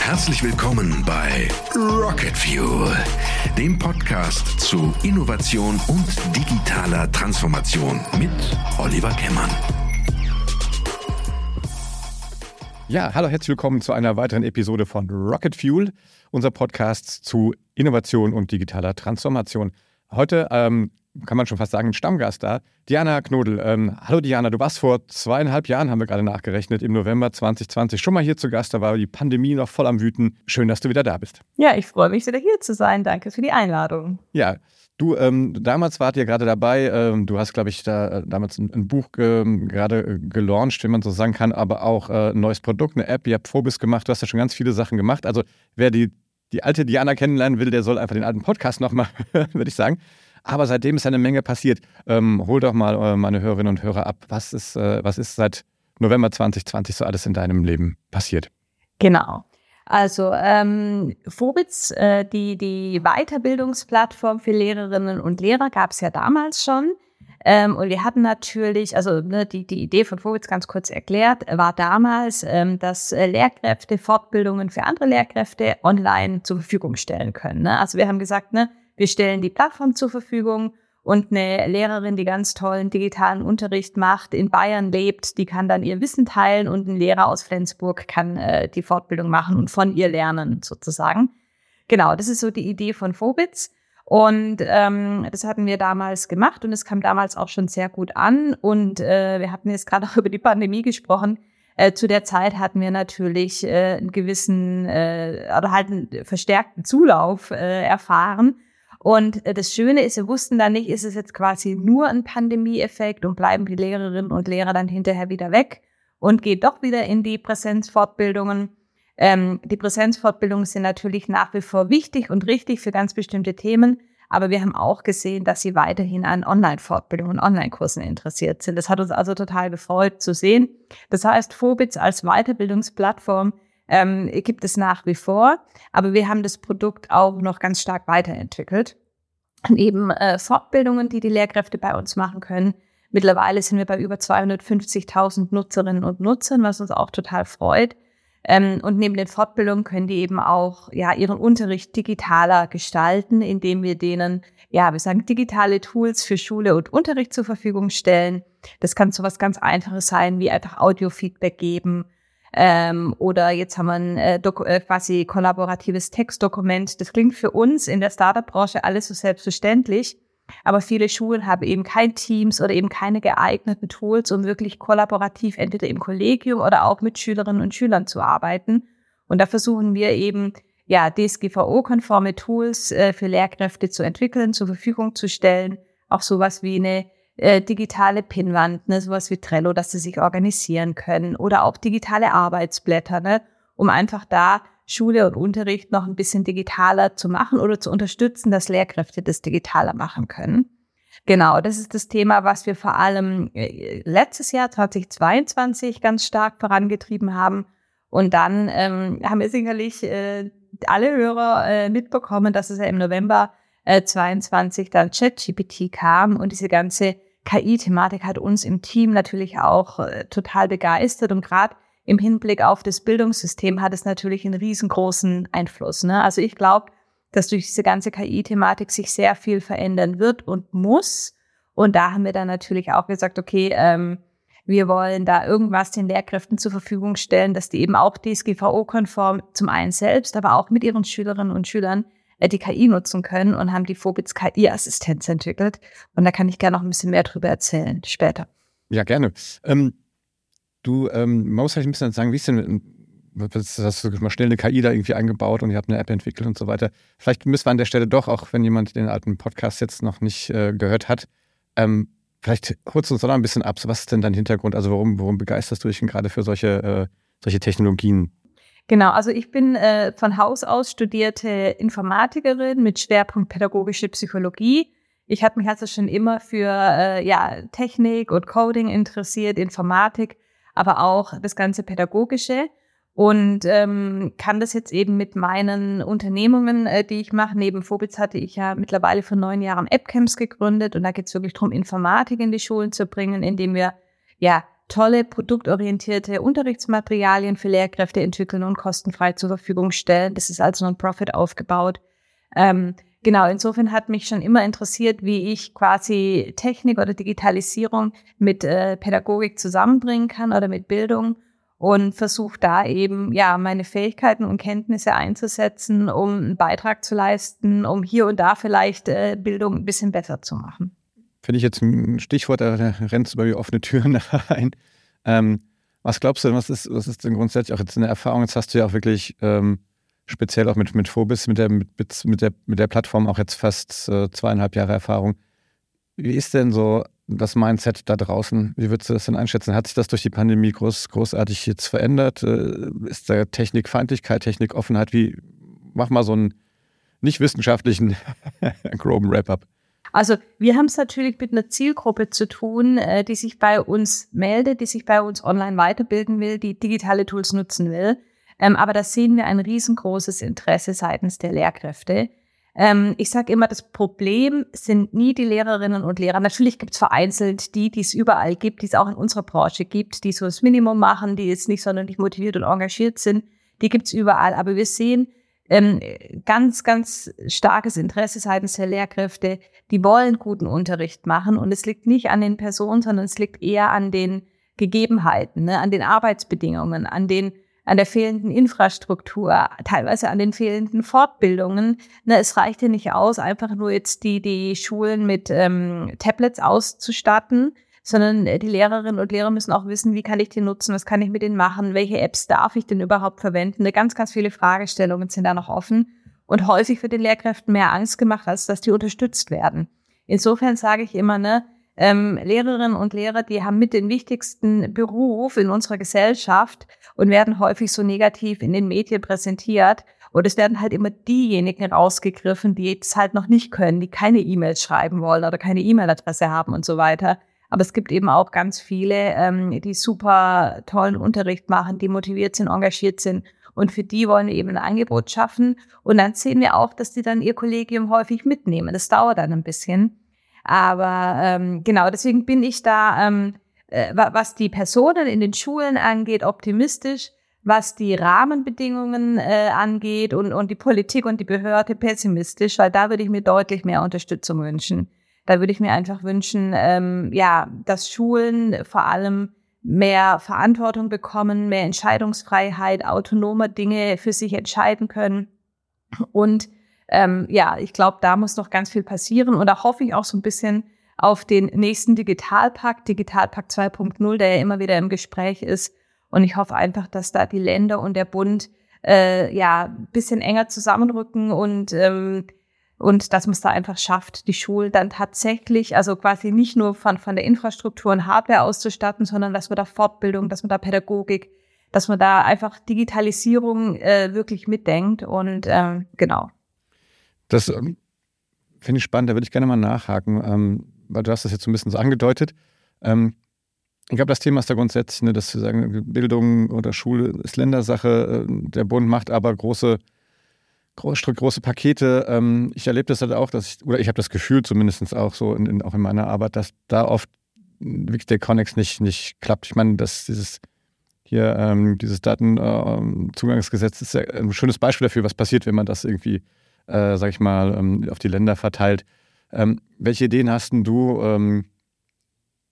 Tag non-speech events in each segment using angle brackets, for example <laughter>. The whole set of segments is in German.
Herzlich willkommen bei Rocket Fuel, dem Podcast zu Innovation und digitaler Transformation mit Oliver Kemmern. Ja, hallo, herzlich willkommen zu einer weiteren Episode von Rocket Fuel, unser Podcast zu Innovation und digitaler Transformation. Heute ähm, kann man schon fast sagen, ein Stammgast da. Diana Knodel. Ähm, hallo Diana, du warst vor zweieinhalb Jahren, haben wir gerade nachgerechnet, im November 2020 schon mal hier zu Gast. Da war die Pandemie noch voll am Wüten. Schön, dass du wieder da bist. Ja, ich freue mich wieder hier zu sein. Danke für die Einladung. Ja, Du, ähm, damals wart ihr gerade dabei, ähm, du hast, glaube ich, da äh, damals ein, ein Buch ähm, gerade äh, gelauncht, wenn man so sagen kann, aber auch äh, ein neues Produkt, eine App, ihr habt Phobis gemacht, du hast ja schon ganz viele Sachen gemacht. Also wer die, die alte Diana kennenlernen will, der soll einfach den alten Podcast nochmal, <laughs> würde ich sagen. Aber seitdem ist eine Menge passiert. Ähm, hol doch mal äh, meine Hörerinnen und Hörer ab. Was ist, äh, was ist seit November 2020 so alles in deinem Leben passiert? Genau. Also ähm, Vobitz, äh, die, die Weiterbildungsplattform für Lehrerinnen und Lehrer gab es ja damals schon. Ähm, und wir hatten natürlich, also ne, die, die Idee von Vobitz ganz kurz erklärt, war damals, ähm, dass äh, Lehrkräfte Fortbildungen für andere Lehrkräfte online zur Verfügung stellen können. Ne? Also wir haben gesagt, ne, wir stellen die Plattform zur Verfügung und eine Lehrerin, die ganz tollen digitalen Unterricht macht, in Bayern lebt, die kann dann ihr Wissen teilen und ein Lehrer aus Flensburg kann äh, die Fortbildung machen und von ihr lernen sozusagen. Genau, das ist so die Idee von Vobitz. Und ähm, das hatten wir damals gemacht und es kam damals auch schon sehr gut an. Und äh, wir hatten jetzt gerade <laughs> auch über die Pandemie gesprochen. Äh, zu der Zeit hatten wir natürlich äh, einen gewissen äh, oder halt einen verstärkten Zulauf äh, erfahren. Und äh, das Schöne ist, wir wussten dann nicht, ist es jetzt quasi nur ein Pandemieeffekt und bleiben die Lehrerinnen und Lehrer dann hinterher wieder weg und geht doch wieder in die Präsenzfortbildungen. Ähm, die Präsenzfortbildungen sind natürlich nach wie vor wichtig und richtig für ganz bestimmte Themen. Aber wir haben auch gesehen, dass sie weiterhin an Online-Fortbildungen und Online-Kursen interessiert sind. Das hat uns also total gefreut zu sehen. Das heißt, Fobitz als Weiterbildungsplattform ähm, gibt es nach wie vor. Aber wir haben das Produkt auch noch ganz stark weiterentwickelt. Neben äh, Fortbildungen, die die Lehrkräfte bei uns machen können. Mittlerweile sind wir bei über 250.000 Nutzerinnen und Nutzern, was uns auch total freut. Ähm, und neben den Fortbildungen können die eben auch ja ihren Unterricht digitaler gestalten, indem wir denen ja wir sagen digitale Tools für Schule und Unterricht zur Verfügung stellen. Das kann so was ganz Einfaches sein, wie einfach Audiofeedback geben ähm, oder jetzt haben wir ein äh, äh, quasi kollaboratives Textdokument. Das klingt für uns in der Startup-Branche alles so selbstverständlich. Aber viele Schulen haben eben kein Teams oder eben keine geeigneten Tools, um wirklich kollaborativ entweder im Kollegium oder auch mit Schülerinnen und Schülern zu arbeiten. Und da versuchen wir eben, ja, DSGVO-konforme Tools äh, für Lehrkräfte zu entwickeln, zur Verfügung zu stellen. Auch sowas wie eine äh, digitale Pinnwand, ne, sowas wie Trello, dass sie sich organisieren können oder auch digitale Arbeitsblätter, ne, um einfach da Schule und Unterricht noch ein bisschen digitaler zu machen oder zu unterstützen, dass Lehrkräfte das digitaler machen können. Genau, das ist das Thema, was wir vor allem äh, letztes Jahr 2022 ganz stark vorangetrieben haben. Und dann ähm, haben wir sicherlich äh, alle Hörer äh, mitbekommen, dass es ja im November äh, 22 dann ChatGPT kam und diese ganze KI-Thematik hat uns im Team natürlich auch äh, total begeistert und gerade im Hinblick auf das Bildungssystem hat es natürlich einen riesengroßen Einfluss. Ne? Also ich glaube, dass durch diese ganze KI-Thematik sich sehr viel verändern wird und muss. Und da haben wir dann natürlich auch gesagt, okay, ähm, wir wollen da irgendwas den Lehrkräften zur Verfügung stellen, dass die eben auch DSGVO-konform zum einen selbst, aber auch mit ihren Schülerinnen und Schülern die KI nutzen können und haben die Phobits KI-Assistenz entwickelt. Und da kann ich gerne noch ein bisschen mehr drüber erzählen später. Ja, gerne. Ähm, du, ähm, man muss vielleicht ein bisschen sagen, wie ist denn, hast du mal schnell eine KI da irgendwie eingebaut und ihr habt eine App entwickelt und so weiter. Vielleicht müssen wir an der Stelle doch, auch wenn jemand den alten Podcast jetzt noch nicht äh, gehört hat, ähm, vielleicht holst du uns doch noch ein bisschen ab. was ist denn dein Hintergrund? Also warum, warum begeisterst du dich denn gerade für solche, äh, solche Technologien? Genau, also ich bin äh, von Haus aus studierte Informatikerin mit Schwerpunkt pädagogische Psychologie. Ich habe mich also schon immer für äh, ja, Technik und Coding interessiert, Informatik, aber auch das ganze Pädagogische und ähm, kann das jetzt eben mit meinen Unternehmungen, äh, die ich mache. Neben Phobitz hatte ich ja mittlerweile vor neun Jahren AppCamps gegründet und da geht es wirklich darum, Informatik in die Schulen zu bringen, indem wir ja, tolle produktorientierte Unterrichtsmaterialien für Lehrkräfte entwickeln und kostenfrei zur Verfügung stellen. Das ist als Non-Profit aufgebaut. Ähm, genau, insofern hat mich schon immer interessiert, wie ich quasi Technik oder Digitalisierung mit äh, Pädagogik zusammenbringen kann oder mit Bildung und versuche da eben ja meine Fähigkeiten und Kenntnisse einzusetzen, um einen Beitrag zu leisten, um hier und da vielleicht äh, Bildung ein bisschen besser zu machen. Finde ich jetzt ein Stichwort, da rennst du bei mir offene Türen <laughs> rein. Ähm, was glaubst du denn, was ist, was ist denn grundsätzlich auch jetzt eine Erfahrung? Jetzt hast du ja auch wirklich ähm, speziell auch mit, mit Phobis, mit der, mit, mit, der, mit der Plattform auch jetzt fast äh, zweieinhalb Jahre Erfahrung. Wie ist denn so das Mindset da draußen? Wie würdest du das denn einschätzen? Hat sich das durch die Pandemie groß, großartig jetzt verändert? Äh, ist da Technikfeindlichkeit, Technikoffenheit? Wie, mach mal so einen nicht wissenschaftlichen <laughs> groben Wrap-up. Also wir haben es natürlich mit einer Zielgruppe zu tun, äh, die sich bei uns meldet, die sich bei uns online weiterbilden will, die digitale Tools nutzen will. Ähm, aber da sehen wir ein riesengroßes Interesse seitens der Lehrkräfte. Ähm, ich sage immer, das Problem sind nie die Lehrerinnen und Lehrer. Natürlich gibt es vereinzelt die, die es überall gibt, die es auch in unserer Branche gibt, die so das Minimum machen, die jetzt nicht sonderlich motiviert und engagiert sind. Die gibt es überall. Aber wir sehen ähm, ganz, ganz starkes Interesse seitens der Lehrkräfte. Die wollen guten Unterricht machen. Und es liegt nicht an den Personen, sondern es liegt eher an den Gegebenheiten, ne, an den Arbeitsbedingungen, an den an der fehlenden Infrastruktur, teilweise an den fehlenden Fortbildungen. Ne, es reicht ja nicht aus, einfach nur jetzt die, die Schulen mit ähm, Tablets auszustatten, sondern äh, die Lehrerinnen und Lehrer müssen auch wissen, wie kann ich die nutzen, was kann ich mit denen machen, welche Apps darf ich denn überhaupt verwenden. Ganz, ganz viele Fragestellungen sind da noch offen und häufig wird den Lehrkräften mehr Angst gemacht, als dass die unterstützt werden. Insofern sage ich immer, ne, ähm, Lehrerinnen und Lehrer, die haben mit den wichtigsten Beruf in unserer Gesellschaft und werden häufig so negativ in den Medien präsentiert. Und es werden halt immer diejenigen rausgegriffen, die es halt noch nicht können, die keine E-Mails schreiben wollen oder keine E-Mail-Adresse haben und so weiter. Aber es gibt eben auch ganz viele, ähm, die super tollen Unterricht machen, die motiviert sind, engagiert sind. Und für die wollen wir eben ein Angebot schaffen. Und dann sehen wir auch, dass die dann ihr Kollegium häufig mitnehmen. Das dauert dann ein bisschen. Aber ähm, genau, deswegen bin ich da, ähm, äh, was die Personen in den Schulen angeht, optimistisch, was die Rahmenbedingungen äh, angeht und, und die Politik und die Behörde pessimistisch, weil da würde ich mir deutlich mehr Unterstützung wünschen. Da würde ich mir einfach wünschen, ähm, ja, dass Schulen vor allem mehr Verantwortung bekommen, mehr Entscheidungsfreiheit, autonomer Dinge für sich entscheiden können und ähm, ja, ich glaube, da muss noch ganz viel passieren. Und da hoffe ich auch so ein bisschen auf den nächsten Digitalpakt, Digitalpakt 2.0, der ja immer wieder im Gespräch ist. Und ich hoffe einfach, dass da die Länder und der Bund äh, ja bisschen enger zusammenrücken und ähm, und dass man es da einfach schafft, die Schulen dann tatsächlich, also quasi nicht nur von, von der Infrastruktur und Hardware auszustatten, sondern dass man da Fortbildung, dass man da Pädagogik, dass man da einfach Digitalisierung äh, wirklich mitdenkt und ähm, genau. Das ähm, finde ich spannend, da würde ich gerne mal nachhaken, ähm, weil du hast das jetzt so ein bisschen so angedeutet. Ähm, ich glaube, das Thema ist da grundsätzlich, ne, dass wir sagen, Bildung oder Schule ist Ländersache, äh, der Bund macht aber große, große, Pakete. Ähm, ich erlebe das halt auch, dass ich, oder ich habe das Gefühl zumindest auch so, in, in, auch in meiner Arbeit, dass da oft wirklich der Connex nicht, nicht klappt. Ich meine, dass dieses hier, ähm, dieses Datenzugangsgesetz ist ja ein schönes Beispiel dafür, was passiert, wenn man das irgendwie äh, sag ich mal, ähm, auf die Länder verteilt. Ähm, welche Ideen hast du? Ähm,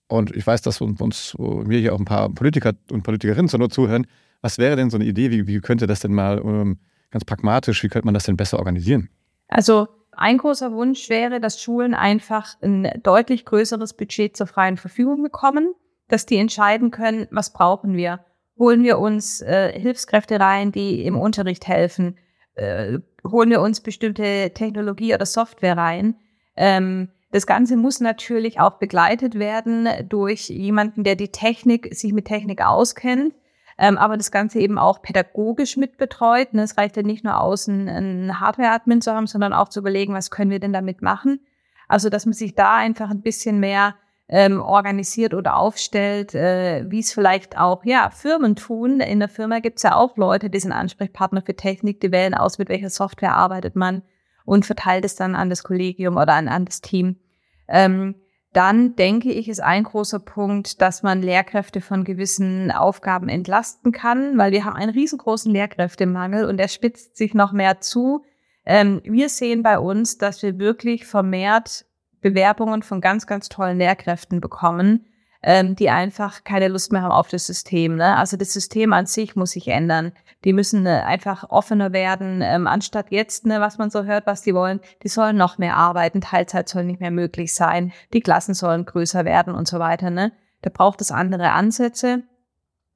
und ich weiß, dass uns, wir hier auch ein paar Politiker und Politikerinnen so nur zuhören. Was wäre denn so eine Idee? Wie, wie könnte das denn mal ähm, ganz pragmatisch, wie könnte man das denn besser organisieren? Also ein großer Wunsch wäre, dass Schulen einfach ein deutlich größeres Budget zur freien Verfügung bekommen, dass die entscheiden können, was brauchen wir. Holen wir uns äh, Hilfskräfte rein, die im Unterricht helfen? Äh, holen wir uns bestimmte Technologie oder Software rein. Ähm, das Ganze muss natürlich auch begleitet werden durch jemanden, der die Technik, sich mit Technik auskennt, ähm, aber das Ganze eben auch pädagogisch mitbetreut. Ne? Es reicht ja nicht nur aus, einen Hardware-Admin zu haben, sondern auch zu überlegen, was können wir denn damit machen. Also, dass man sich da einfach ein bisschen mehr ähm, organisiert oder aufstellt, äh, wie es vielleicht auch ja Firmen tun. In der Firma gibt es ja auch Leute, die sind Ansprechpartner für Technik, die wählen aus, mit welcher Software arbeitet man und verteilt es dann an das Kollegium oder an, an das Team. Ähm, dann denke ich, ist ein großer Punkt, dass man Lehrkräfte von gewissen Aufgaben entlasten kann, weil wir haben einen riesengroßen Lehrkräftemangel und der spitzt sich noch mehr zu. Ähm, wir sehen bei uns, dass wir wirklich vermehrt Bewerbungen von ganz, ganz tollen Lehrkräften bekommen, ähm, die einfach keine Lust mehr haben auf das System. Ne? Also das System an sich muss sich ändern. Die müssen äh, einfach offener werden, ähm, anstatt jetzt, ne, was man so hört, was die wollen, die sollen noch mehr arbeiten, Teilzeit soll nicht mehr möglich sein, die Klassen sollen größer werden und so weiter. Ne? Da braucht es andere Ansätze.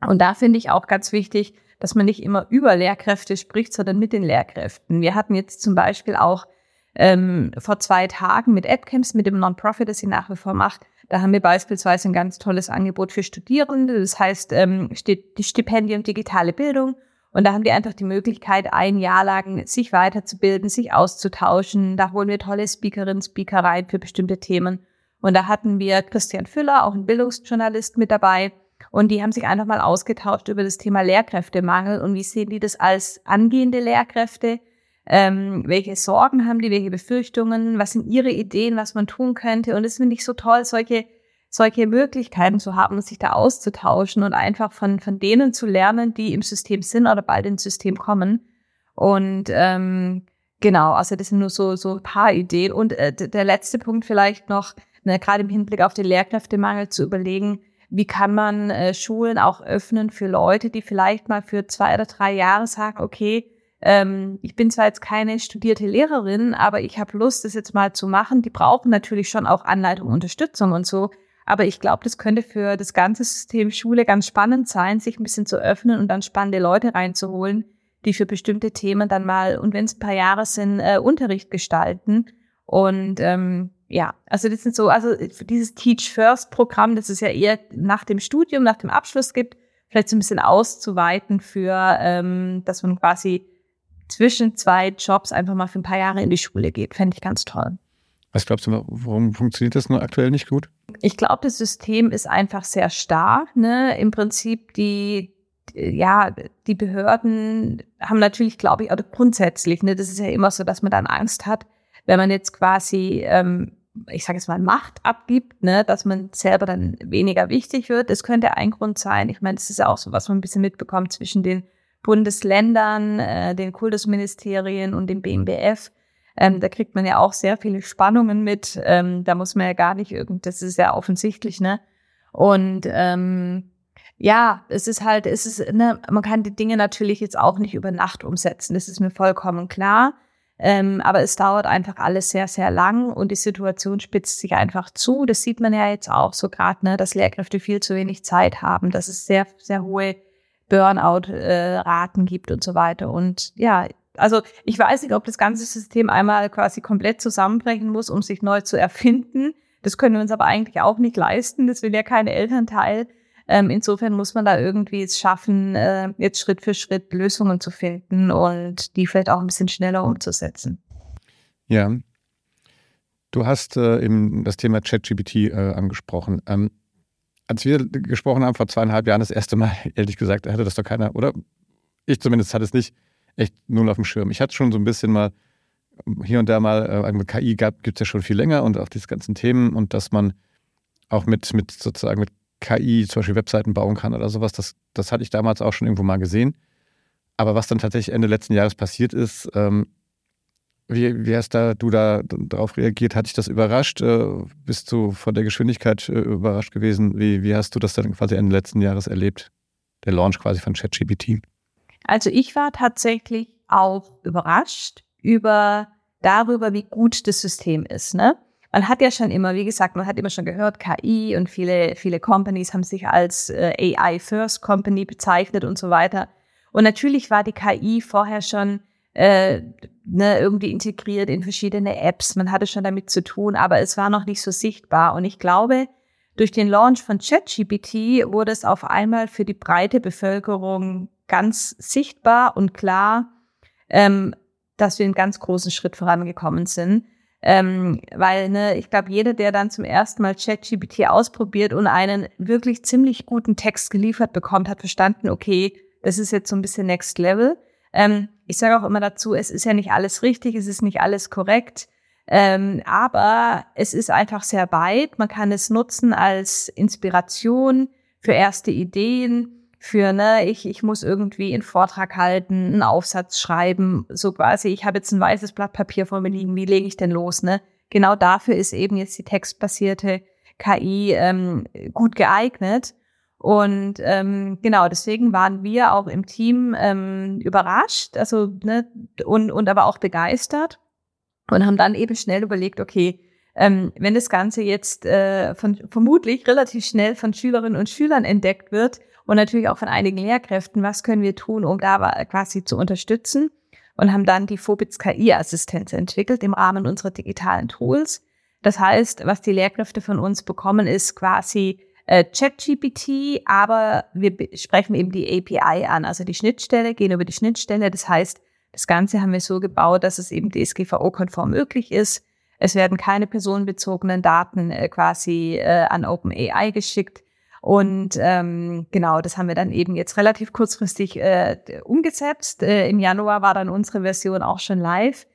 Und da finde ich auch ganz wichtig, dass man nicht immer über Lehrkräfte spricht, sondern mit den Lehrkräften. Wir hatten jetzt zum Beispiel auch ähm, vor zwei Tagen mit AppCamps, mit dem Non-Profit, das sie nach wie vor macht, da haben wir beispielsweise ein ganz tolles Angebot für Studierende. Das heißt, ähm, steht die Stipendium Digitale Bildung. Und da haben die einfach die Möglichkeit, ein Jahr lang sich weiterzubilden, sich auszutauschen. Da holen wir tolle Speakerinnen, Speaker rein für bestimmte Themen. Und da hatten wir Christian Füller, auch ein Bildungsjournalist mit dabei. Und die haben sich einfach mal ausgetauscht über das Thema Lehrkräftemangel und wie sehen die das als angehende Lehrkräfte, ähm, welche Sorgen haben die, welche Befürchtungen, was sind ihre Ideen, was man tun könnte. Und das finde ich so toll, solche, solche Möglichkeiten zu haben, sich da auszutauschen und einfach von, von denen zu lernen, die im System sind oder bald ins System kommen. Und ähm, genau, also das sind nur so, so ein paar Ideen. Und äh, der letzte Punkt vielleicht noch, ne, gerade im Hinblick auf den Lehrkräftemangel zu überlegen, wie kann man äh, Schulen auch öffnen für Leute, die vielleicht mal für zwei oder drei Jahre sagen, okay, ähm, ich bin zwar jetzt keine studierte Lehrerin, aber ich habe Lust, das jetzt mal zu machen. Die brauchen natürlich schon auch Anleitung, Unterstützung und so. Aber ich glaube, das könnte für das ganze System Schule ganz spannend sein, sich ein bisschen zu öffnen und dann spannende Leute reinzuholen, die für bestimmte Themen dann mal, und wenn es ein paar Jahre sind, äh, Unterricht gestalten. Und ähm, ja, also das sind so, also dieses Teach First Programm, das es ja eher nach dem Studium, nach dem Abschluss gibt, vielleicht so ein bisschen auszuweiten für, ähm, dass man quasi zwischen zwei Jobs einfach mal für ein paar Jahre in die Schule geht. Fände ich ganz toll. Was glaubst du, warum funktioniert das nur aktuell nicht gut? Ich glaube, das System ist einfach sehr starr. Ne? Im Prinzip die, ja, die Behörden haben natürlich, glaube ich, oder grundsätzlich, ne, das ist ja immer so, dass man dann Angst hat, wenn man jetzt quasi, ähm, ich sage jetzt mal, Macht abgibt, ne, dass man selber dann weniger wichtig wird. Das könnte ein Grund sein. Ich meine, das ist ja auch so, was man ein bisschen mitbekommt zwischen den Bundesländern, äh, den Kultusministerien und dem BMBF. Ähm, da kriegt man ja auch sehr viele Spannungen mit. Ähm, da muss man ja gar nicht irgend, das ist ja offensichtlich, ne? Und ähm, ja, es ist halt, es ist, ne, man kann die Dinge natürlich jetzt auch nicht über Nacht umsetzen. Das ist mir vollkommen klar. Ähm, aber es dauert einfach alles sehr, sehr lang und die Situation spitzt sich einfach zu. Das sieht man ja jetzt auch so gerade, ne, dass Lehrkräfte viel zu wenig Zeit haben, dass es sehr, sehr hohe Burnout-Raten äh, gibt und so weiter. Und ja, also ich weiß nicht, ob das ganze System einmal quasi komplett zusammenbrechen muss, um sich neu zu erfinden. Das können wir uns aber eigentlich auch nicht leisten. Das will ja kein Elternteil. Ähm, insofern muss man da irgendwie es schaffen, äh, jetzt Schritt für Schritt Lösungen zu finden und die vielleicht auch ein bisschen schneller umzusetzen. Ja. Du hast äh, eben das Thema ChatGPT äh, angesprochen. Ähm, als wir gesprochen haben vor zweieinhalb Jahren das erste Mal, <laughs> ehrlich gesagt, hatte das doch keiner, oder? Ich zumindest hatte es nicht echt null auf dem Schirm. Ich hatte schon so ein bisschen mal hier und da mal, äh, mit KI gibt es ja schon viel länger und auch diese ganzen Themen und dass man auch mit, mit sozusagen mit KI zum Beispiel Webseiten bauen kann oder sowas, das, das hatte ich damals auch schon irgendwo mal gesehen. Aber was dann tatsächlich Ende letzten Jahres passiert ist, ähm, wie, wie hast da, du da darauf reagiert? Hat dich das überrascht? Äh, bist du von der Geschwindigkeit äh, überrascht gewesen? Wie, wie hast du das dann quasi Ende letzten Jahres erlebt? Der Launch quasi von ChatGPT? Also ich war tatsächlich auch überrascht über darüber, wie gut das System ist. Ne? Man hat ja schon immer, wie gesagt, man hat immer schon gehört, KI und viele, viele Companies haben sich als äh, AI First Company bezeichnet und so weiter. Und natürlich war die KI vorher schon äh, ne, irgendwie integriert in verschiedene Apps. Man hatte schon damit zu tun, aber es war noch nicht so sichtbar. Und ich glaube, durch den Launch von ChatGPT wurde es auf einmal für die breite Bevölkerung ganz sichtbar und klar, ähm, dass wir einen ganz großen Schritt vorangekommen sind. Ähm, weil ne, ich glaube, jeder, der dann zum ersten Mal ChatGPT ausprobiert und einen wirklich ziemlich guten Text geliefert bekommt, hat verstanden, okay, das ist jetzt so ein bisschen Next Level. Ähm, ich sage auch immer dazu, es ist ja nicht alles richtig, es ist nicht alles korrekt. Ähm, aber es ist einfach sehr weit. Man kann es nutzen als Inspiration für erste Ideen, für, ne, ich, ich muss irgendwie einen Vortrag halten, einen Aufsatz schreiben, so quasi, ich habe jetzt ein weißes Blatt Papier vor mir liegen, wie lege ich denn los, ne? Genau dafür ist eben jetzt die textbasierte KI ähm, gut geeignet. Und ähm, genau, deswegen waren wir auch im Team ähm, überrascht, also ne, und, und aber auch begeistert und haben dann eben schnell überlegt, okay, ähm, wenn das Ganze jetzt äh, von, vermutlich relativ schnell von Schülerinnen und Schülern entdeckt wird und natürlich auch von einigen Lehrkräften, was können wir tun, um da quasi zu unterstützen? Und haben dann die Phobits KI-Assistenz entwickelt im Rahmen unserer digitalen Tools. Das heißt, was die Lehrkräfte von uns bekommen, ist quasi äh, ChatGPT, aber wir sprechen eben die API an, also die Schnittstelle, gehen über die Schnittstelle. Das heißt, das Ganze haben wir so gebaut, dass es eben DSGVO-konform möglich ist. Es werden keine personenbezogenen Daten äh, quasi äh, an OpenAI geschickt. Und ähm, genau, das haben wir dann eben jetzt relativ kurzfristig äh, umgesetzt. Äh, Im Januar war dann unsere Version auch schon live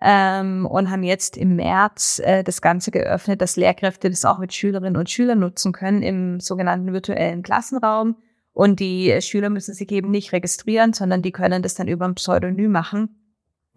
ähm, und haben jetzt im März äh, das Ganze geöffnet, dass Lehrkräfte das auch mit Schülerinnen und Schülern nutzen können im sogenannten virtuellen Klassenraum. Und die Schüler müssen sich eben nicht registrieren, sondern die können das dann über ein Pseudonym machen.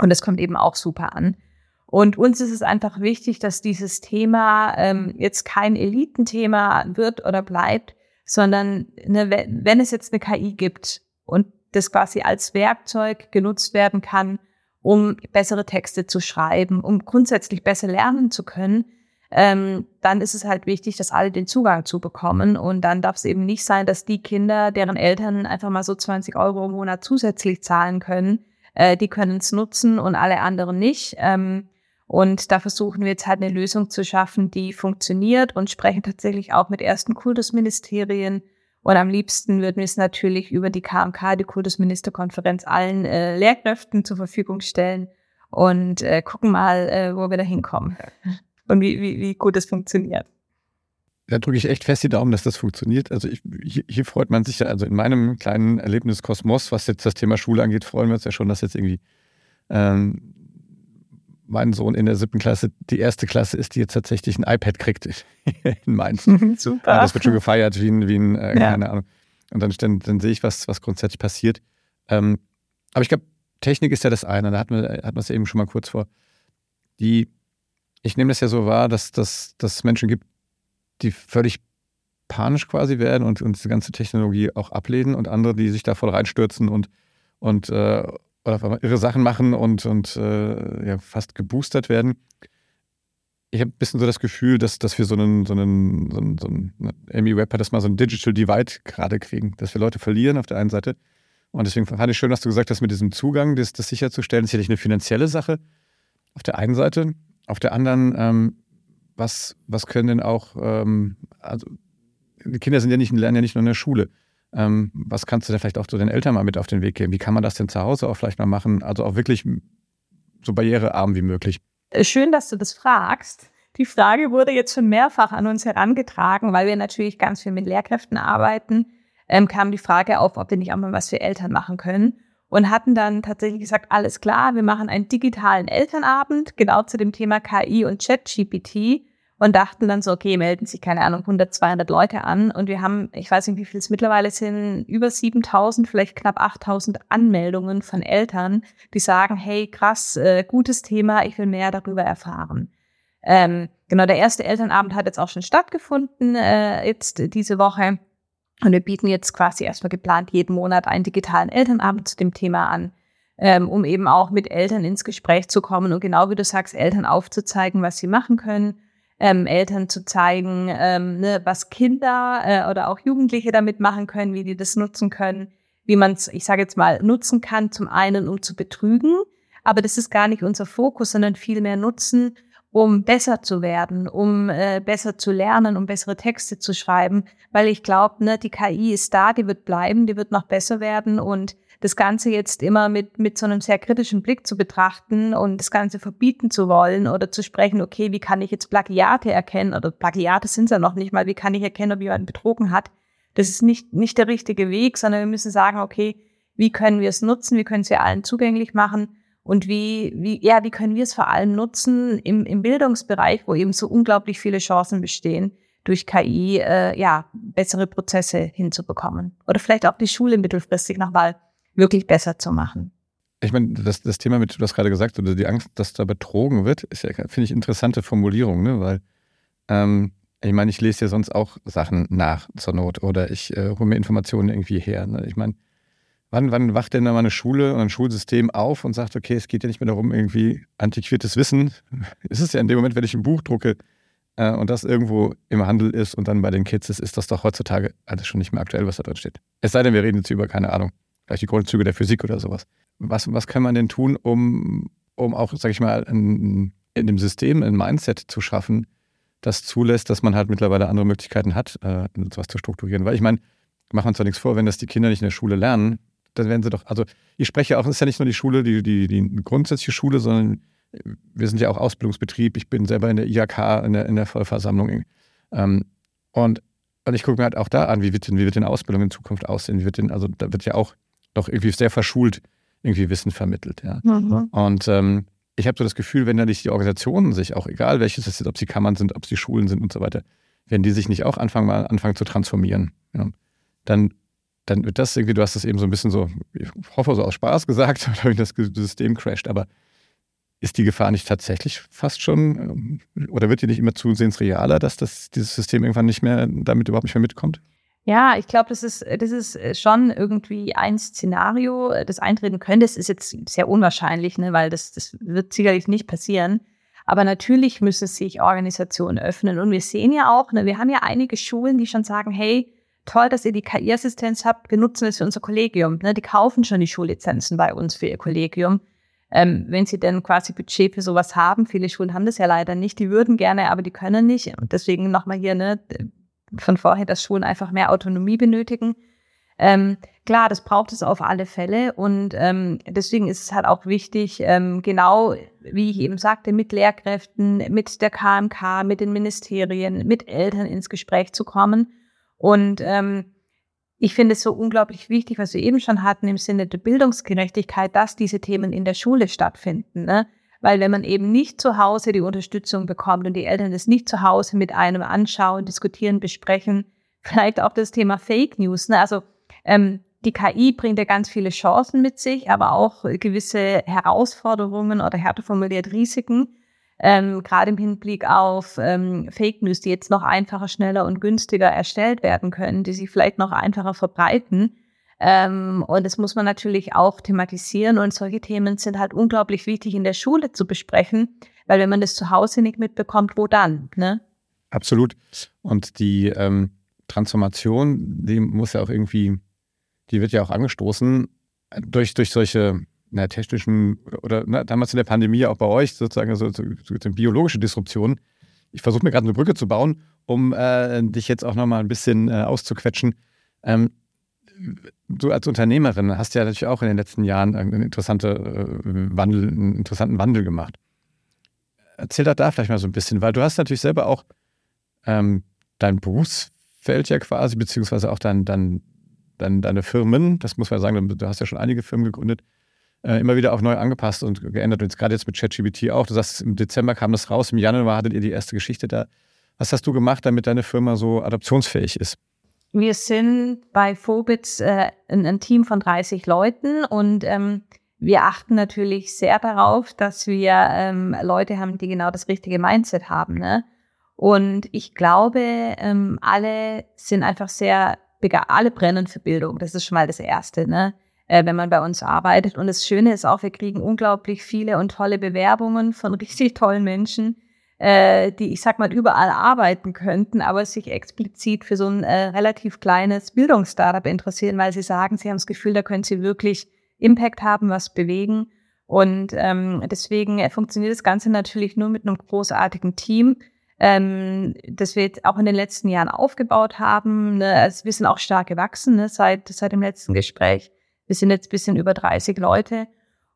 Und das kommt eben auch super an. Und uns ist es einfach wichtig, dass dieses Thema ähm, jetzt kein Elitenthema wird oder bleibt, sondern ne, wenn es jetzt eine KI gibt und das quasi als Werkzeug genutzt werden kann, um bessere Texte zu schreiben, um grundsätzlich besser lernen zu können, ähm, dann ist es halt wichtig, dass alle den Zugang zu bekommen. Und dann darf es eben nicht sein, dass die Kinder, deren Eltern einfach mal so 20 Euro im Monat zusätzlich zahlen können, äh, die können es nutzen und alle anderen nicht. Ähm, und da versuchen wir jetzt halt eine Lösung zu schaffen, die funktioniert und sprechen tatsächlich auch mit ersten Kultusministerien und am liebsten würden wir es natürlich über die KMK, die Kultusministerkonferenz, allen äh, Lehrkräften zur Verfügung stellen und äh, gucken mal, äh, wo wir da hinkommen und wie, wie, wie gut es funktioniert. Da drücke ich echt fest die Daumen, dass das funktioniert. Also ich, hier, hier, freut man sich ja, also in meinem kleinen Erlebniskosmos, was jetzt das Thema Schule angeht, freuen wir uns ja schon, dass jetzt irgendwie ähm, mein Sohn in der siebten Klasse die erste Klasse ist, die jetzt tatsächlich ein iPad kriegt <laughs> in Mainz. Super. Ja, das wird schon gefeiert wie ein, wie ein äh, ja. keine Ahnung. Und dann, dann, dann, sehe ich, was, was grundsätzlich passiert. Ähm, aber ich glaube, Technik ist ja das eine. Da hatten wir, hatten wir es eben schon mal kurz vor. Die, ich nehme das ja so wahr, dass dass es Menschen gibt, die völlig panisch quasi werden und, und diese ganze Technologie auch ablehnen und andere, die sich da voll reinstürzen und, und äh, oder auf einmal irre Sachen machen und, und äh, ja, fast geboostert werden. Ich habe ein bisschen so das Gefühl, dass, dass wir so einen, so einen, so einen, so einen ne, Amy Webb hat das mal so ein Digital Divide gerade kriegen, dass wir Leute verlieren auf der einen Seite. Und deswegen fand ich schön, dass du gesagt hast, mit diesem Zugang, das, das sicherzustellen, ist sicherlich eine finanzielle Sache auf der einen Seite. Auf der anderen, ähm, was, was können denn auch, ähm, also die Kinder sind ja nicht, lernen ja nicht nur in der Schule. Ähm, was kannst du denn vielleicht auch zu den Eltern mal mit auf den Weg geben? Wie kann man das denn zu Hause auch vielleicht mal machen? Also auch wirklich so barrierearm wie möglich. Äh, schön, dass du das fragst. Die Frage wurde jetzt schon mehrfach an uns herangetragen, weil wir natürlich ganz viel mit Lehrkräften arbeiten. Ähm, kam die Frage auf, ob wir nicht auch mal was für Eltern machen können. Und hatten dann tatsächlich gesagt, alles klar, wir machen einen digitalen Elternabend, genau zu dem Thema KI und ChatGPT und dachten dann so, okay, melden sich, keine Ahnung, 100, 200 Leute an und wir haben, ich weiß nicht, wie viel es mittlerweile sind, über 7000, vielleicht knapp 8000 Anmeldungen von Eltern, die sagen, hey, krass, äh, gutes Thema, ich will mehr darüber erfahren. Ähm, genau, der erste Elternabend hat jetzt auch schon stattgefunden, äh, jetzt diese Woche. Und wir bieten jetzt quasi erstmal geplant jeden Monat einen digitalen Elternabend zu dem Thema an, ähm, um eben auch mit Eltern ins Gespräch zu kommen und genau wie du sagst, Eltern aufzuzeigen, was sie machen können ähm, Eltern zu zeigen, ähm, ne, was Kinder äh, oder auch Jugendliche damit machen können, wie die das nutzen können, wie man es, ich sage jetzt mal, nutzen kann, zum einen, um zu betrügen, aber das ist gar nicht unser Fokus, sondern vielmehr nutzen, um besser zu werden, um äh, besser zu lernen, um bessere Texte zu schreiben, weil ich glaube, ne, die KI ist da, die wird bleiben, die wird noch besser werden und das Ganze jetzt immer mit, mit so einem sehr kritischen Blick zu betrachten und das Ganze verbieten zu wollen oder zu sprechen, okay, wie kann ich jetzt Plagiate erkennen? Oder Plagiate sind es ja noch nicht mal, wie kann ich erkennen, ob jemand betrogen hat, das ist nicht, nicht der richtige Weg, sondern wir müssen sagen, okay, wie können wir es nutzen, wie können wir allen zugänglich machen? Und wie, wie, ja, wie können wir es vor allem nutzen im, im Bildungsbereich, wo eben so unglaublich viele Chancen bestehen, durch KI äh, ja, bessere Prozesse hinzubekommen. Oder vielleicht auch die Schule mittelfristig nochmal wirklich besser zu machen. Ich meine, das, das Thema mit, du hast gerade gesagt, oder die Angst, dass da betrogen wird, ist ja, finde ich, interessante Formulierung, ne? Weil ähm, ich meine, ich lese ja sonst auch Sachen nach zur Not oder ich äh, hole mir Informationen irgendwie her. Ne? Ich meine, wann, wann wacht denn da mal eine Schule und ein Schulsystem auf und sagt, okay, es geht ja nicht mehr darum, irgendwie antiquiertes Wissen. <laughs> Es ist ja in dem Moment, wenn ich ein Buch drucke äh, und das irgendwo im Handel ist und dann bei den Kids ist, ist das doch heutzutage alles schon nicht mehr aktuell, was da drin steht. Es sei denn, wir reden jetzt über, keine Ahnung, vielleicht die Grundzüge der Physik oder sowas. Was, was kann man denn tun, um, um auch, sag ich mal, in, in dem System ein Mindset zu schaffen, das zulässt, dass man halt mittlerweile andere Möglichkeiten hat, äh, sowas zu strukturieren. Weil ich meine, machen wir uns doch nichts vor, wenn das die Kinder nicht in der Schule lernen, dann werden sie doch, also ich spreche auch, es ist ja nicht nur die Schule, die, die, die grundsätzliche Schule, sondern wir sind ja auch Ausbildungsbetrieb. Ich bin selber in der IHK, in der, in der Vollversammlung. Ähm, und, und ich gucke mir halt auch da an, wie wird, denn, wie wird denn Ausbildung in Zukunft aussehen? Wie wird denn, also da wird ja auch doch irgendwie sehr verschult irgendwie Wissen vermittelt. Ja. Mhm. Und ähm, ich habe so das Gefühl, wenn da nicht die Organisationen sich auch, egal welches es ist, ob sie Kammern sind, ob sie Schulen sind und so weiter, wenn die sich nicht auch anfangen, mal anfangen zu transformieren, ja, dann, dann wird das irgendwie, du hast das eben so ein bisschen so, ich hoffe so aus Spaß gesagt, <laughs> oder das System crasht, aber ist die Gefahr nicht tatsächlich fast schon, ähm, oder wird die nicht immer zusehends realer, dass das, dieses System irgendwann nicht mehr, damit überhaupt nicht mehr mitkommt? Ja, ich glaube, das ist, das ist schon irgendwie ein Szenario, das eintreten könnte. Das ist jetzt sehr unwahrscheinlich, ne, weil das, das wird sicherlich nicht passieren. Aber natürlich müssen sich Organisationen öffnen. Und wir sehen ja auch, ne, wir haben ja einige Schulen, die schon sagen, hey, toll, dass ihr die KI-Assistenz habt, wir nutzen es für unser Kollegium. Ne, die kaufen schon die Schullizenzen bei uns für ihr Kollegium. Ähm, wenn sie denn quasi Budget für sowas haben, viele Schulen haben das ja leider nicht, die würden gerne, aber die können nicht. Und deswegen nochmal hier, ne, von vorher, dass Schulen einfach mehr Autonomie benötigen. Ähm, klar, das braucht es auf alle Fälle und ähm, deswegen ist es halt auch wichtig, ähm, genau wie ich eben sagte, mit Lehrkräften, mit der KMK, mit den Ministerien, mit Eltern ins Gespräch zu kommen. Und ähm, ich finde es so unglaublich wichtig, was wir eben schon hatten im Sinne der Bildungsgerechtigkeit, dass diese Themen in der Schule stattfinden. Ne? Weil wenn man eben nicht zu Hause die Unterstützung bekommt und die Eltern das nicht zu Hause mit einem anschauen, diskutieren, besprechen, <laughs> vielleicht auch das Thema Fake News. Ne? Also ähm, die KI bringt ja ganz viele Chancen mit sich, aber auch gewisse Herausforderungen oder härter formuliert Risiken. Ähm, gerade im Hinblick auf ähm, Fake News, die jetzt noch einfacher, schneller und günstiger erstellt werden können, die sich vielleicht noch einfacher verbreiten. Ähm, und das muss man natürlich auch thematisieren. Und solche Themen sind halt unglaublich wichtig in der Schule zu besprechen, weil wenn man das zu Hause nicht mitbekommt, wo dann? Ne? Absolut. Und die ähm, Transformation, die muss ja auch irgendwie, die wird ja auch angestoßen durch, durch solche na, technischen oder na, damals in der Pandemie auch bei euch sozusagen also, so, so, so biologische Disruption. Ich versuche mir gerade eine Brücke zu bauen, um äh, dich jetzt auch nochmal ein bisschen äh, auszuquetschen. Ähm, du als Unternehmerin hast ja natürlich auch in den letzten Jahren einen, interessante, äh, Wandel, einen interessanten Wandel gemacht. Erzähl doch da vielleicht mal so ein bisschen, weil du hast natürlich selber auch ähm, dein Berufsfeld ja quasi, beziehungsweise auch dein, dein, dein, deine Firmen, das muss man sagen, du hast ja schon einige Firmen gegründet, äh, immer wieder auch neu angepasst und geändert. Und gerade jetzt mit ChatGPT auch. Du sagst, im Dezember kam das raus, im Januar hattet ihr die erste Geschichte da. Was hast du gemacht, damit deine Firma so adaptionsfähig ist? Wir sind bei Phobits äh, ein, ein, Team von 30 Leuten und ähm, wir achten natürlich sehr darauf, dass wir ähm, Leute haben, die genau das richtige Mindset haben. Ne? Und ich glaube, ähm, alle sind einfach sehr, alle brennen für Bildung. Das ist schon mal das Erste, ne? Äh, wenn man bei uns arbeitet. Und das Schöne ist auch, wir kriegen unglaublich viele und tolle Bewerbungen von <laughs> richtig tollen Menschen, äh, die, ich sag mal, überall arbeiten könnten, aber sich explizit für so ein äh, relativ kleines Bildungsstartup interessieren, weil sie sagen, sie haben das Gefühl, da können sie wirklich Impact haben, was bewegen. Und ähm, deswegen äh, funktioniert das Ganze natürlich nur mit einem großartigen Team, ähm, das wir jetzt auch in den letzten Jahren aufgebaut haben. Ne? Also wir sind auch stark gewachsen ne? seit, seit dem letzten Gespräch. Wir sind jetzt bisschen über 30 Leute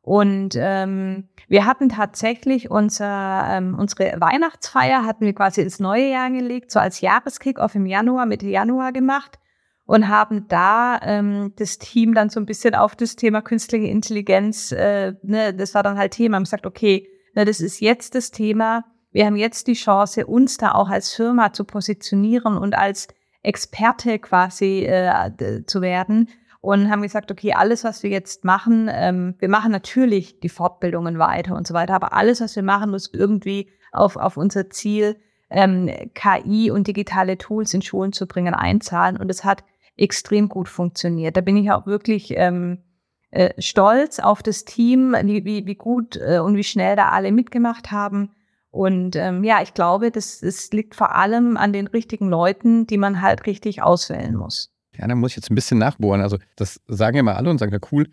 und ähm, wir hatten tatsächlich unser, ähm, unsere Weihnachtsfeier hatten wir quasi ins neue Jahr gelegt, so als Jahreskickoff im Januar, Mitte Januar gemacht. und haben da ähm, das Team dann so ein bisschen auf das Thema künstliche Intelligenz, äh, ne, das war dann halt Thema, haben gesagt, okay, ne, das ist jetzt das Thema, wir haben jetzt die Chance, uns da auch als Firma zu positionieren und als Experte quasi äh, zu werden und haben gesagt, okay, alles, was wir jetzt machen, ähm, wir machen natürlich die Fortbildungen weiter und so weiter, aber alles, was wir machen, muss irgendwie auf, auf unser Ziel, ähm, KI und digitale Tools in Schulen zu bringen, einzahlen. Und es hat extrem gut funktioniert. Da bin ich auch wirklich ähm, äh, stolz auf das Team, wie, wie, wie gut äh, und wie schnell da alle mitgemacht haben. Und ähm, ja, ich glaube, das, das liegt vor allem an den richtigen Leuten, die man halt richtig auswählen muss. Ja, da muss ich jetzt ein bisschen nachbohren. Also das sagen ja mal alle und sagen, ja cool,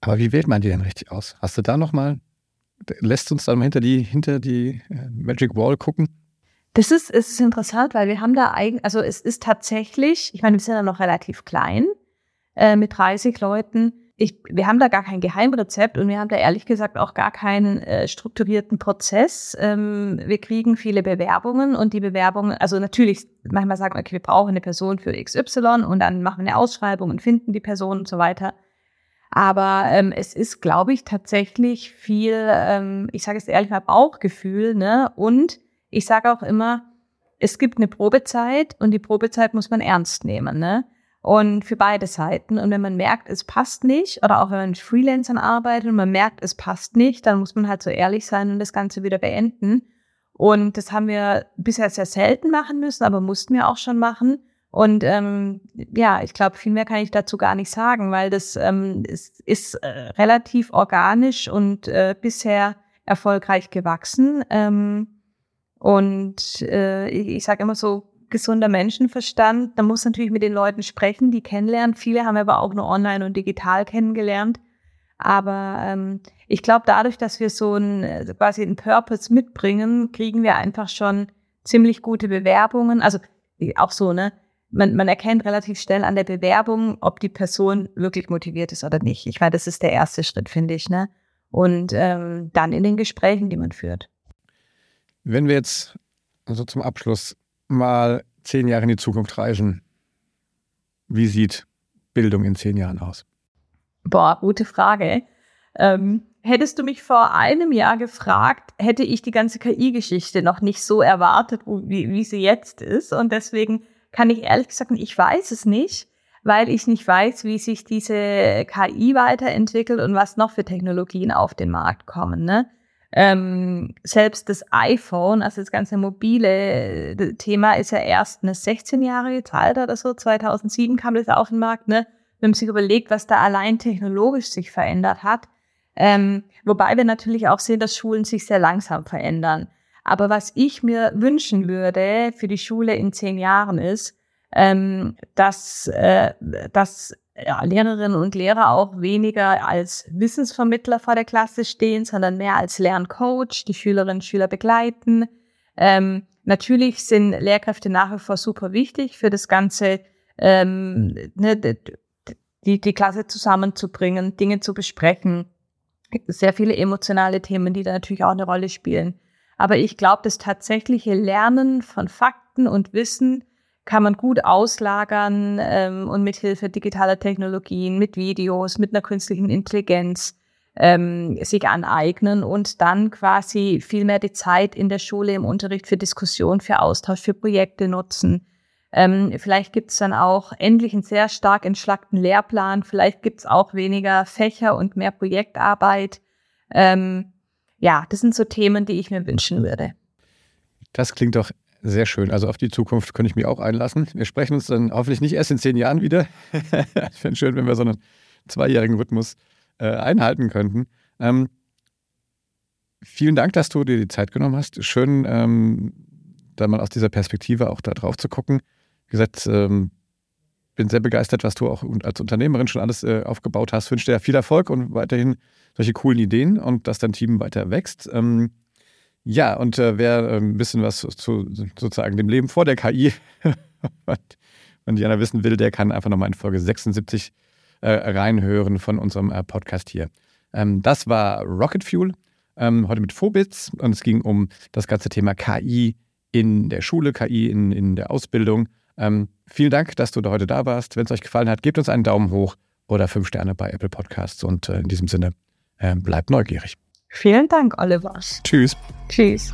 aber wie wählt man die denn richtig aus? Hast du da nochmal, lässt uns dann mal hinter die, hinter die äh, Magic Wall gucken? Das ist, ist interessant, weil wir haben da eigentlich, also es ist tatsächlich, ich meine, wir sind ja noch relativ klein äh, mit 30 Leuten. Ich, wir haben da gar kein Geheimrezept und wir haben da ehrlich gesagt auch gar keinen äh, strukturierten Prozess. Ähm, wir kriegen viele Bewerbungen und die Bewerbungen, also natürlich, manchmal sagen wir, okay, wir brauchen eine Person für XY und dann machen wir eine Ausschreibung und finden die Person und so weiter. Aber ähm, es ist, glaube ich, tatsächlich viel, ähm, ich sage es ehrlich mal, Bauchgefühl, ne? Und ich sage auch immer, es gibt eine Probezeit und die Probezeit muss man ernst nehmen, ne? Und für beide Seiten. Und wenn man merkt, es passt nicht, oder auch wenn man mit Freelancern arbeitet und man merkt, es passt nicht, dann muss man halt so ehrlich sein und das Ganze wieder beenden. Und das haben wir bisher sehr selten machen müssen, aber mussten wir auch schon machen. Und ähm, ja, ich glaube, viel mehr kann ich dazu gar nicht sagen, weil das ähm, ist, ist äh, relativ organisch und äh, bisher erfolgreich gewachsen. Ähm, und äh, ich, ich sage immer so, gesunder Menschenverstand. Da muss natürlich mit den Leuten sprechen, die kennenlernen. Viele haben aber auch nur online und digital kennengelernt. Aber ähm, ich glaube, dadurch, dass wir so ein äh, quasi einen Purpose mitbringen, kriegen wir einfach schon ziemlich gute Bewerbungen. Also auch so, ne? Man, man erkennt relativ schnell an der Bewerbung, ob die Person wirklich motiviert ist oder nicht. Ich meine, das ist der erste Schritt, finde ich, ne? Und ähm, dann in den Gesprächen, die man führt. Wenn wir jetzt also zum Abschluss mal zehn Jahre in die Zukunft reisen, wie sieht Bildung in zehn Jahren aus? Boah, gute Frage. Ähm, hättest du mich vor einem Jahr gefragt, hätte ich die ganze KI-Geschichte noch nicht so erwartet, wie, wie sie jetzt ist. Und deswegen kann ich ehrlich gesagt, ich weiß es nicht, weil ich nicht weiß, wie sich diese KI weiterentwickelt und was noch für Technologien auf den Markt kommen. Ne? Ähm, selbst das iPhone, also das ganze mobile äh, Thema, ist ja erst eine 16 Jahre jetzt alt oder so. 2007 kam das auf den Markt. Ne? Wenn man sich überlegt, was da allein technologisch sich verändert hat. Ähm, wobei wir natürlich auch sehen, dass Schulen sich sehr langsam verändern. Aber was ich mir wünschen würde für die Schule in zehn Jahren ist, ähm, dass, äh, dass ja, Lehrerinnen und Lehrer auch weniger als Wissensvermittler vor der Klasse stehen, sondern mehr als Lerncoach, die Schülerinnen und Schüler begleiten. Ähm, natürlich sind Lehrkräfte nach wie vor super wichtig für das Ganze, ähm, ne, die, die Klasse zusammenzubringen, Dinge zu besprechen. Sehr viele emotionale Themen, die da natürlich auch eine Rolle spielen. Aber ich glaube, das tatsächliche Lernen von Fakten und Wissen kann man gut auslagern ähm, und mit Hilfe digitaler Technologien, mit Videos, mit einer künstlichen Intelligenz ähm, sich aneignen und dann quasi viel mehr die Zeit in der Schule im Unterricht für Diskussion, für Austausch, für Projekte nutzen. Ähm, vielleicht gibt es dann auch endlich einen sehr stark entschlackten Lehrplan. Vielleicht gibt es auch weniger Fächer und mehr Projektarbeit. Ähm, ja, das sind so Themen, die ich mir wünschen würde. Das klingt doch sehr schön. Also auf die Zukunft könnte ich mich auch einlassen. Wir sprechen uns dann hoffentlich nicht erst in zehn Jahren wieder. <laughs> Ich fände schön, wenn wir so einen zweijährigen Rhythmus äh, einhalten könnten. Ähm, vielen Dank, dass du dir die Zeit genommen hast. Schön, ähm, da mal aus dieser Perspektive auch da drauf zu gucken. Wie gesagt, ähm, bin sehr begeistert, was du auch als Unternehmerin schon alles äh, aufgebaut hast. Wünsche dir viel Erfolg und weiterhin solche coolen Ideen und dass dein Team weiter wächst. Ähm, ja, und äh, wer ähm, ein bisschen was zu sozusagen dem Leben vor der KI <laughs> und Jana wissen will, der kann einfach nochmal in Folge 76 äh, reinhören von unserem äh, Podcast hier. Ähm, das war Rocket Fuel, ähm, heute mit Phobits und es ging um das ganze Thema KI in der Schule, KI in, in der Ausbildung. Ähm, vielen Dank, dass du da heute da warst. Wenn es euch gefallen hat, gebt uns einen Daumen hoch oder fünf Sterne bei Apple Podcasts und äh, in diesem Sinne ähm, bleibt neugierig. Vielen Dank, Oliver. Tschüss. Tschüss.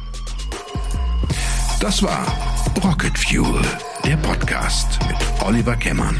Das war Rocket Fuel, der Podcast mit Oliver Kemmern.